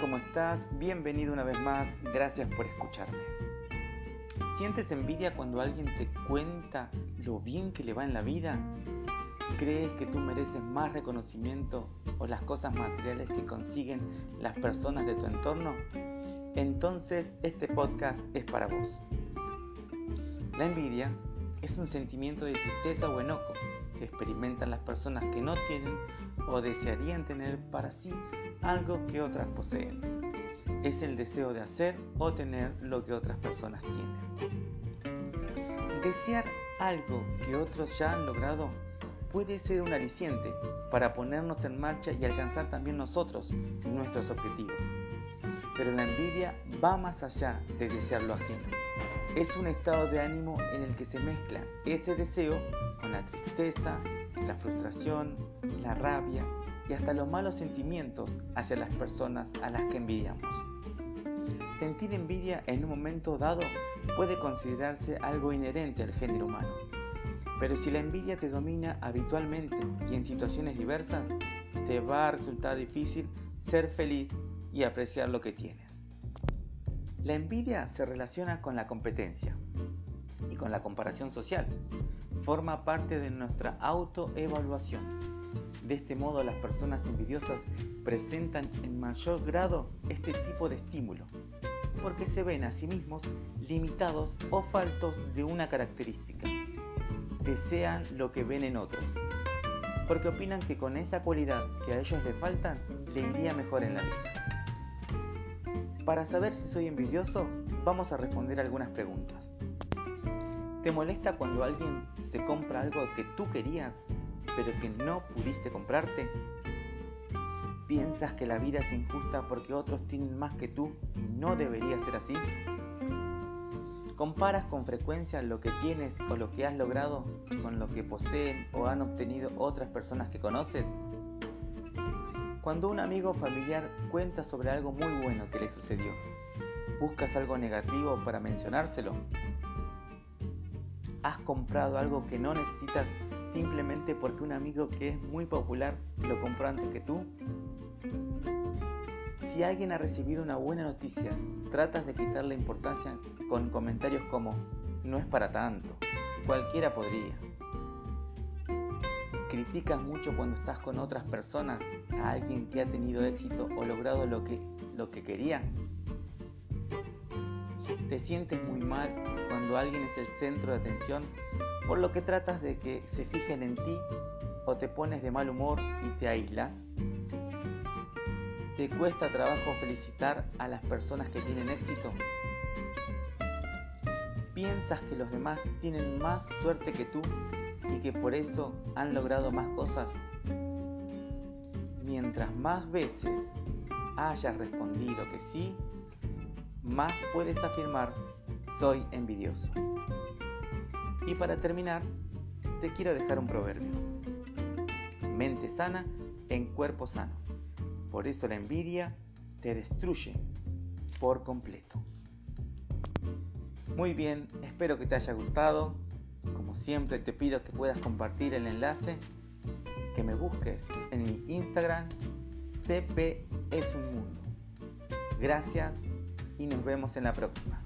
¿cómo estás? Bienvenido una vez más, gracias por escucharme. ¿Sientes envidia cuando alguien te cuenta lo bien que le va en la vida? ¿Crees que tú mereces más reconocimiento o las cosas materiales que consiguen las personas de tu entorno? Entonces este podcast es para vos. La envidia es un sentimiento de tristeza o enojo que experimentan las personas que no tienen o desearían tener para sí algo que otras poseen. Es el deseo de hacer o tener lo que otras personas tienen. Desear algo que otros ya han logrado puede ser un aliciente para ponernos en marcha y alcanzar también nosotros nuestros objetivos. Pero la envidia va más allá de desear lo ajeno. Es un estado de ánimo en el que se mezcla ese deseo con la tristeza, la frustración, la rabia y hasta los malos sentimientos hacia las personas a las que envidiamos. Sentir envidia en un momento dado puede considerarse algo inherente al género humano, pero si la envidia te domina habitualmente y en situaciones diversas, te va a resultar difícil ser feliz y apreciar lo que tienes. La envidia se relaciona con la competencia y con la comparación social. Forma parte de nuestra autoevaluación. De este modo las personas envidiosas presentan en mayor grado este tipo de estímulo, porque se ven a sí mismos limitados o faltos de una característica. Desean lo que ven en otros, porque opinan que con esa cualidad que a ellos les faltan, le iría mejor en la vida. Para saber si soy envidioso, vamos a responder algunas preguntas. ¿Te molesta cuando alguien se compra algo que tú querías, pero que no pudiste comprarte? ¿Piensas que la vida es injusta porque otros tienen más que tú y no debería ser así? ¿Comparas con frecuencia lo que tienes o lo que has logrado con lo que poseen o han obtenido otras personas que conoces? Cuando un amigo o familiar cuenta sobre algo muy bueno que le sucedió, ¿buscas algo negativo para mencionárselo? ¿Has comprado algo que no necesitas simplemente porque un amigo que es muy popular lo compró antes que tú? Si alguien ha recibido una buena noticia, tratas de quitarle importancia con comentarios como no es para tanto, cualquiera podría. Criticas mucho cuando estás con otras personas a alguien que ha tenido éxito o logrado lo que, lo que quería. Te sientes muy mal cuando alguien es el centro de atención, por lo que tratas de que se fijen en ti o te pones de mal humor y te aíslas. ¿Te cuesta trabajo felicitar a las personas que tienen éxito? ¿Piensas que los demás tienen más suerte que tú y que por eso han logrado más cosas? Mientras más veces hayas respondido que sí, más puedes afirmar soy envidioso. Y para terminar, te quiero dejar un proverbio. Mente sana en cuerpo sano. Por eso la envidia te destruye por completo. Muy bien, espero que te haya gustado. Como siempre te pido que puedas compartir el enlace, que me busques en mi Instagram, CP es un mundo. Gracias y nos vemos en la próxima.